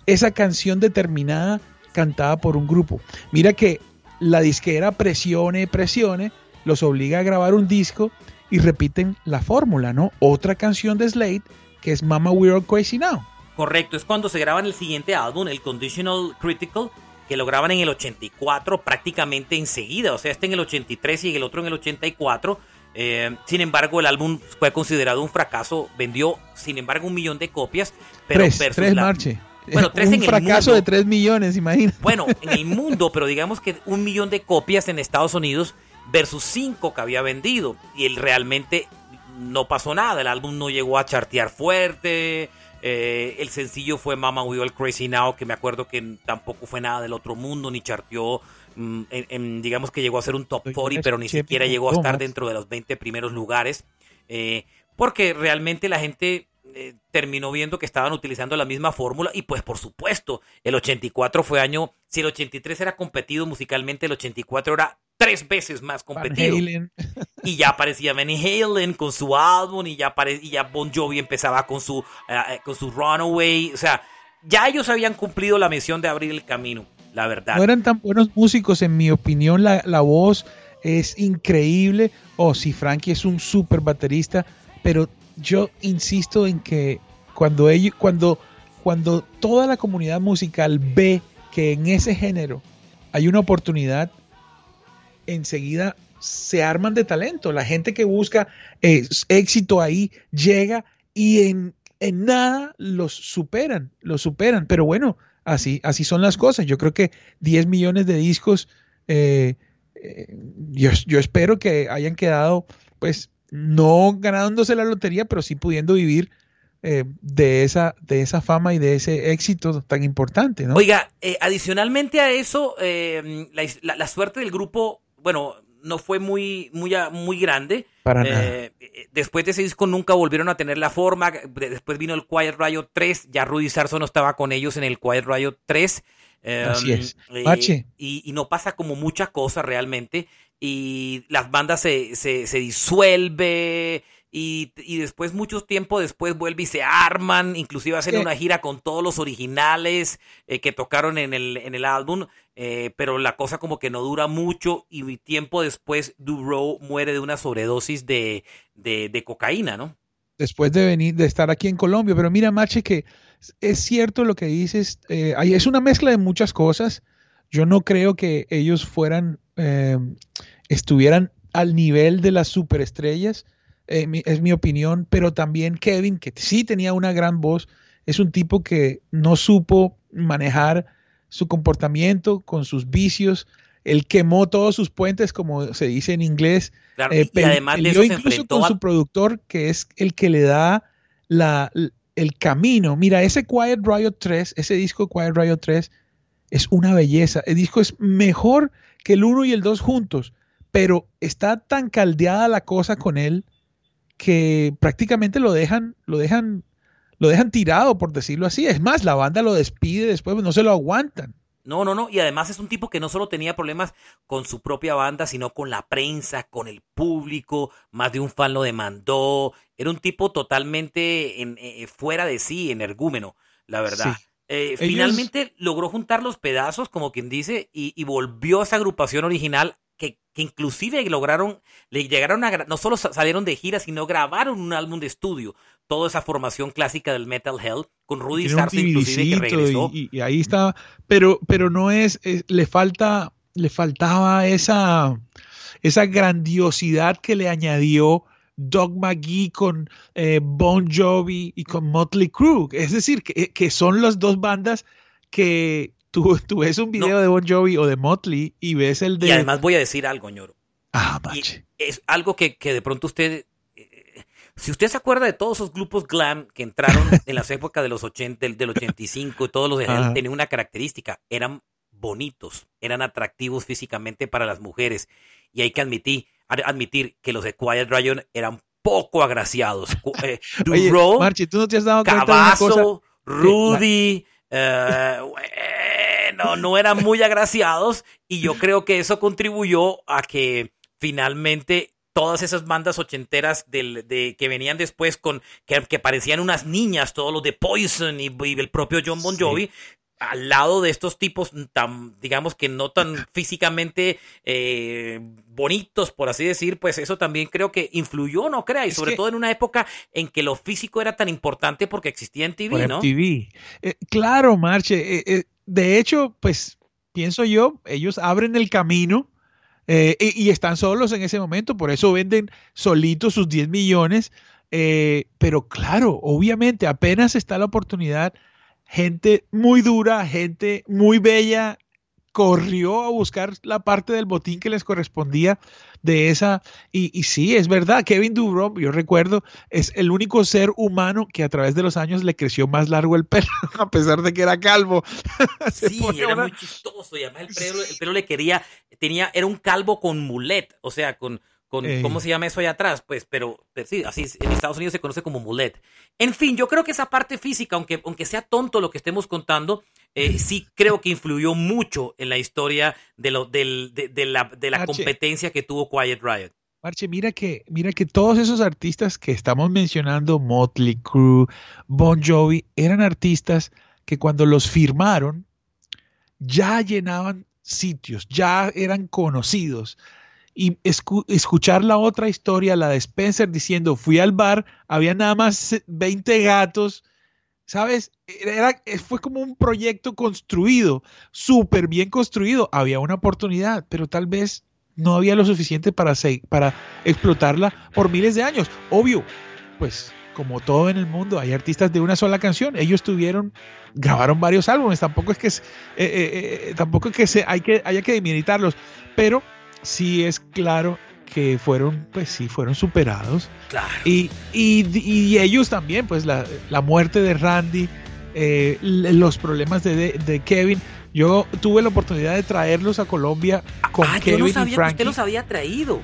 esa canción determinada cantada por un grupo. Mira que la disquera presione, presione, los obliga a grabar un disco y repiten la fórmula, ¿no? Otra canción de Slade que es Mama We're All Crazy Now. Correcto, es cuando se graban el siguiente álbum, el Conditional Critical, que lo graban en el 84 prácticamente enseguida, o sea, este en el 83 y el otro en el 84. Eh, sin embargo, el álbum fue considerado un fracaso, vendió, sin embargo, un millón de copias. Pero tres, versus tres la- marche. Bueno, tres <laughs> un en el fracaso mundo. de tres millones, imagina. Bueno, en el mundo, pero digamos que un millón de copias en Estados Unidos versus cinco que había vendido. Y él realmente no pasó nada. El álbum no llegó a chartear fuerte. eh, el sencillo fue Mama We All Crazy Now, que me acuerdo que tampoco fue nada del otro mundo, ni charteó. mm, en- en- digamos que llegó a ser un top Oye, 40, pero ni siquiera llegó a estar dentro de los 20 primeros lugares. eh, porque realmente la gente eh, terminó viendo que estaban utilizando la misma fórmula y pues por supuesto el 84 fue año, si el 83 era competido musicalmente, el 84 era tres veces más Van competido. <laughs> Y ya aparecía Benny Halen con su álbum y ya, y ya Bon Jovi empezaba con su, eh, con su Runaway. O sea, ya ellos habían cumplido la misión de abrir el camino, la verdad. No eran tan buenos músicos, en mi opinión, la, la voz es increíble. O si Frankie es un súper baterista, pero yo insisto en que cuando ellos, cuando, cuando toda la comunidad musical ve que en ese género hay una oportunidad, enseguida se arman de talento. La gente que busca eh, éxito ahí llega y en, en nada los superan, los superan. Pero bueno, así, así son las cosas. Yo creo que 10 millones de discos, eh, eh, yo, yo espero que hayan quedado, pues, no ganándose la lotería, pero sí pudiendo vivir de, esa, de esa fama y de ese éxito tan importante. Oiga, adicionalmente a eso, la- la suerte del grupo, bueno, no fue muy, muy, muy grande. Para nada. Eh, eh, después de ese disco nunca volvieron a tener la forma. De- Después vino el Quiet Riot 3. Ya Rudy Sarzo no estaba con ellos en el Quiet Riot 3. Eh, Así es. eh, y, y no pasa como mucha cosa realmente. Y las bandas se, se, se disuelve. Y, y después, mucho tiempo después, vuelve y se arman. Inclusive hacen una gira con todos los originales eh, que tocaron en el, en el álbum. eh, pero la cosa como que no dura mucho. Y tiempo después, Duro muere de una sobredosis de, de, de cocaína, ¿no? después de venir, de estar aquí en Colombia. Pero mira, Mache, que es cierto lo que dices. eh, es una mezcla de muchas cosas. Yo no creo que ellos fueran, eh, estuvieran al nivel de las superestrellas, eh, mi- es mi opinión. Pero también Kevin, que sí tenía una gran voz, es un tipo que no supo manejar su comportamiento con sus vicios. Él quemó todos sus puentes, como se dice en inglés. Claro, Eh, y- además de eso se incluso enfrentó con a... su productor, que es el que le da la, el camino. Mira, ese Quiet Riot 3, ese disco Quiet Riot 3, es una belleza. El disco es mejor que el 1 y el 2 juntos, pero está tan caldeada la cosa con él que prácticamente lo dejan, lo dejan, lo dejan tirado, por decirlo así. Es más, la banda lo despide después, no se lo aguantan. No, no, no. Y además es un tipo que no solo tenía problemas con su propia banda, sino con la prensa, con el público. Más de un fan lo demandó. Era un tipo totalmente en- eh, fuera de sí, energúmeno, la verdad. Sí. Eh, Ellos- Finalmente logró juntar los pedazos, como quien dice, y, y volvió a esa agrupación original que, que inclusive lograron, le llegaron a, no solo sa- salieron de gira, sino grabaron un álbum de estudio. Toda esa formación clásica del Metal Hell, con Rudy Sarzo inclusive que regresó. y, y- y ahí está, pero, pero no es, es- le falta, le faltaba esa, esa grandiosidad que le añadió Doug McGee con eh, Bon Jovi y con Motley Crue. Es decir, que, que son las dos bandas que tú, tú ves un video No. de Bon Jovi o de Motley y ves el de... Y además voy a decir algo, ñoro. ah, Y mache. es algo que, que de pronto usted, eh, si usted se acuerda de todos esos grupos glam que entraron <laughs> en las épocas de los 80, del, del 85 y todos los de Ajá. tenían una característica, eran bonitos, eran atractivos físicamente para las mujeres. Y hay que admitir, ad- admitir que los de Quiet Riot eran poco agraciados. Eh, <laughs> Oye, Duro, Marche, tú no te has dado cuenta de una cosa. Cavazo, Rudy, eh, bueno, no eran muy agraciados y yo creo que eso contribuyó a que finalmente todas esas bandas ochenteras del, de, que venían después con que, que parecían unas niñas, todos los de Poison y, y el propio John Bon Sí. Al lado de estos tipos tan, digamos que no tan <laughs> físicamente eh, bonitos, por así decir, pues eso también creo que influyó, ¿no creas? Y sobre que- todo en una época en que lo físico era tan importante porque existía en TV, ¿no? MTV. Eh, claro, Marche. eh, de hecho, pues pienso yo, ellos abren el camino y, y están solos en ese momento, por eso venden solitos sus 10 millones. pero claro, obviamente, apenas está la oportunidad, gente muy dura, gente muy bella, corrió a buscar la parte del botín que les correspondía de esa. Y, y sí, es verdad, Kevin Durant, yo recuerdo, es el único ser humano que a través de los años le creció más largo el pelo, <laughs> a pesar de que era calvo. <laughs> Sí, era una- muy chistoso y además el pelo, el pelo le quería, tenía, era un calvo con mulet, o sea, con, con Ey. ¿cómo se llama eso allá atrás? Pues, pero, pero sí, así en Estados Unidos se conoce como mulet. En fin, yo creo que esa parte física, aunque, aunque sea tonto lo que estemos contando, eh, sí creo que influyó mucho en la historia de, lo, del, de, de la, de la competencia que tuvo Quiet Riot. Marche, mira que, mira que todos esos artistas que estamos mencionando, Motley Crue, Bon Jovi, eran artistas que cuando los firmaron ya llenaban sitios, ya eran conocidos. Y escu- escuchar la otra historia, la de Spencer diciendo, fui al bar, había nada más 20 gatos, ¿sabes? Era, fue como un proyecto construido, súper bien construido, había una oportunidad, pero tal vez no había lo suficiente para, para explotarla por miles de años. Obvio, pues como todo en el mundo, hay artistas de una sola canción. Ellos tuvieron, grabaron varios álbumes. Tampoco es que eh, eh, eh, tampoco es que se, hay que haya que demeritarlos, pero sí es claro que fueron, pues sí, fueron superados. Claro. Y, y- y ellos también, pues la, la muerte de Randy, eh, los problemas de, de- de Kevin. Yo tuve la oportunidad de traerlos a Colombia con ah, yo Kevin no y sabía que Frankie. usted los había traído.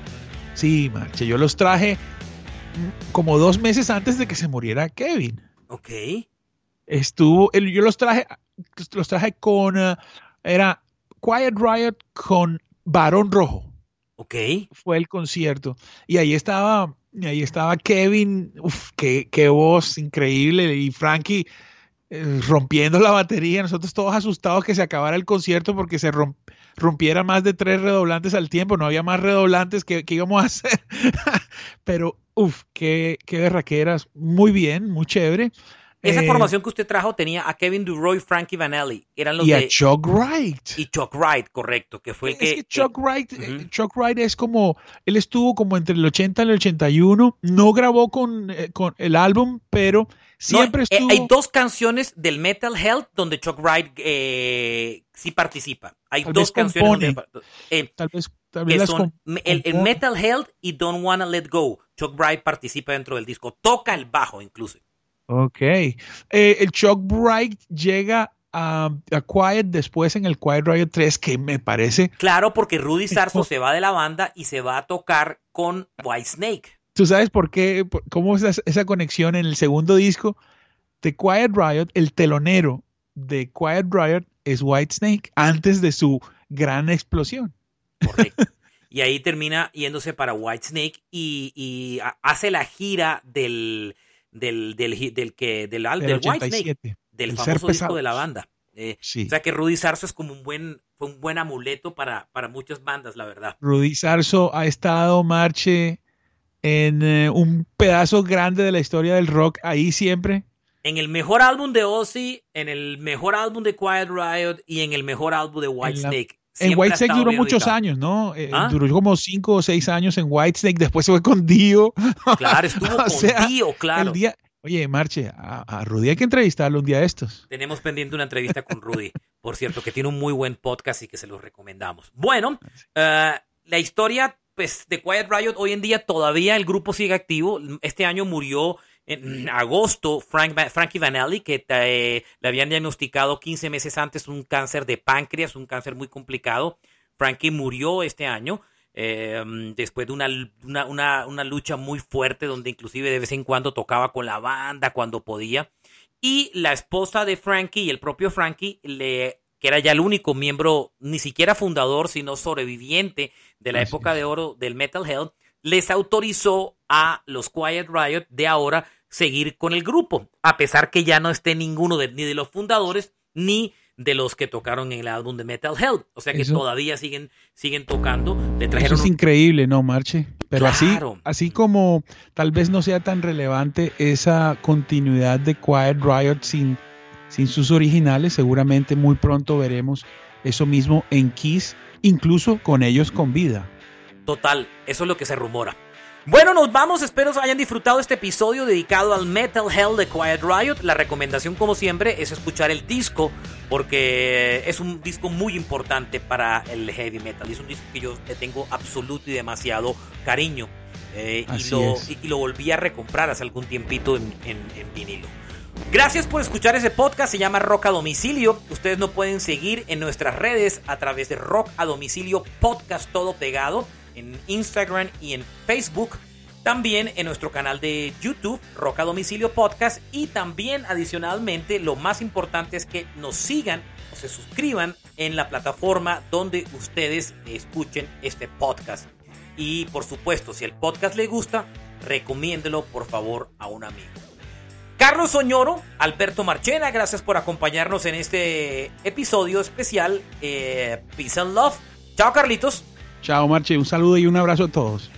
Sí, Marche, yo los traje como dos meses antes de que se muriera Kevin. Ok. Estuvo, yo los traje, los traje con, eh, era Quiet Riot con Barón Rojo Ok. fue el concierto. Y ahí estaba, ahí estaba Kevin, uf, qué, qué voz increíble, y Frankie eh, rompiendo la batería, nosotros todos asustados que se acabara el concierto porque se romp- rompiera más de tres redoblantes al tiempo, no había más redoblantes que, que íbamos a hacer. <laughs> Pero, uff, qué, qué berraqueras, muy bien, muy chévere. Esa Eh, formación que usted trajo tenía a Kevin Duroy y Frankie Vanelli. Eran los y a de... Chuck Wright. y Chuck Wright, correcto, que fue el es que... que Chuck Wright, eh. Chuck Wright es como, él estuvo como entre el 80 y el 81, no grabó con, eh, con el álbum, pero No, siempre eh, estuvo. hay dos canciones del Metal Health donde Chuck Wright eh, sí participa. Hay Tal dos canciones donde, compone. eh, tal vez, tal vez que las son el. Metal Health y Don't Wanna Let Go. Chuck Wright participa dentro del disco, toca el bajo incluso. Ok. Eh, el Chuck Wright llega a, a Quiet después en el Quiet Riot 3, que me parece. Claro, porque Rudy Sarso <laughs> se va de la banda y se va a tocar con Whitesnake. ¿Tú sabes por qué? por- ¿Cómo es esa, conexión en el segundo disco de Quiet Riot? El telonero de Quiet Riot es Whitesnake antes de su gran explosión. Correcto. <laughs> Y ahí termina yéndose para Whitesnake y, y ha- hace la gira del del del, que del, Del del Whitesnake, 87. del el famoso disco de la banda. Eh, Sí. O sea que Rudy Sarso es como un buen fue un buen amuleto para para muchas bandas, la verdad. Rudy Sarso ha estado marche en eh, un pedazo grande de la historia del rock ahí siempre. En el mejor álbum de Ozzy, en el mejor álbum de Quiet Riot y en el mejor álbum de Whitesnake. En Siempre ha Whitesnake estado duró muchos ubicado. años, ¿no? Eh, ¿Ah? Duró como cinco o seis años en Whitesnake, <laughs> después se fue con Dio. <laughs> Claro, estuvo con sea, Dio, claro. El día, oye, Marche, a, a Rudy hay que entrevistarlo un día de estos. Tenemos pendiente una entrevista con Rudy, por cierto, que tiene un muy buen podcast y que se los recomendamos. Bueno, eh, la historia pues, de Quiet Riot, hoy en día todavía el grupo sigue activo. Este año murió en agosto Frank, Frankie Vanelli, que eh, le habían diagnosticado 15 meses antes un cáncer de páncreas, un cáncer muy complicado. Frankie murió este año. eh, después de una, una, una, una lucha muy fuerte donde inclusive de vez en cuando tocaba con la banda cuando podía. Y la esposa de Frankie y el propio Frankie, le, que era ya el único miembro, ni siquiera fundador, sino sobreviviente de la Así época es. de oro del Metal Hell, les autorizó a los Quiet Riot de ahora seguir con el grupo, a pesar que ya no esté ninguno de, ni de los fundadores ni de los que tocaron en el álbum de Metal Hell. O sea que Eso- todavía siguen, siguen tocando. Le Eso es increíble, ¿no, Marche? Pero Claro. así, así como tal vez no sea tan relevante esa continuidad de Quiet Riot sin, sin sus originales, seguramente muy pronto veremos eso mismo en Kiss, incluso con ellos con vida. Total, eso es lo que se rumora. Bueno, nos vamos. Espero hayan disfrutado este episodio dedicado al Metal Hell de Quiet Riot. La recomendación, como siempre, es escuchar el disco porque es un disco muy importante para el heavy metal. Es un disco que yo le tengo absoluto y demasiado cariño. Eh, y, lo, y, y lo volví a recomprar hace algún tiempito en, en- en vinilo. Gracias por escuchar ese podcast, se llama Rock a Domicilio. Ustedes nos pueden seguir en nuestras redes a través de Rock a Domicilio Podcast todo pegado en Instagram y en Facebook. También en nuestro canal de YouTube, Rock a Domicilio Podcast. Y también adicionalmente, lo más importante es que nos sigan o se suscriban en la plataforma donde ustedes escuchen este podcast. Y por supuesto, si el podcast les gusta, recomiéndelo por favor a un amigo. Carlos Soñoro, Alberto Marchena, gracias por acompañarnos en este episodio especial. eh, Peace and Love. Chao, Carlitos. Chao, Marche, un saludo y un abrazo a todos.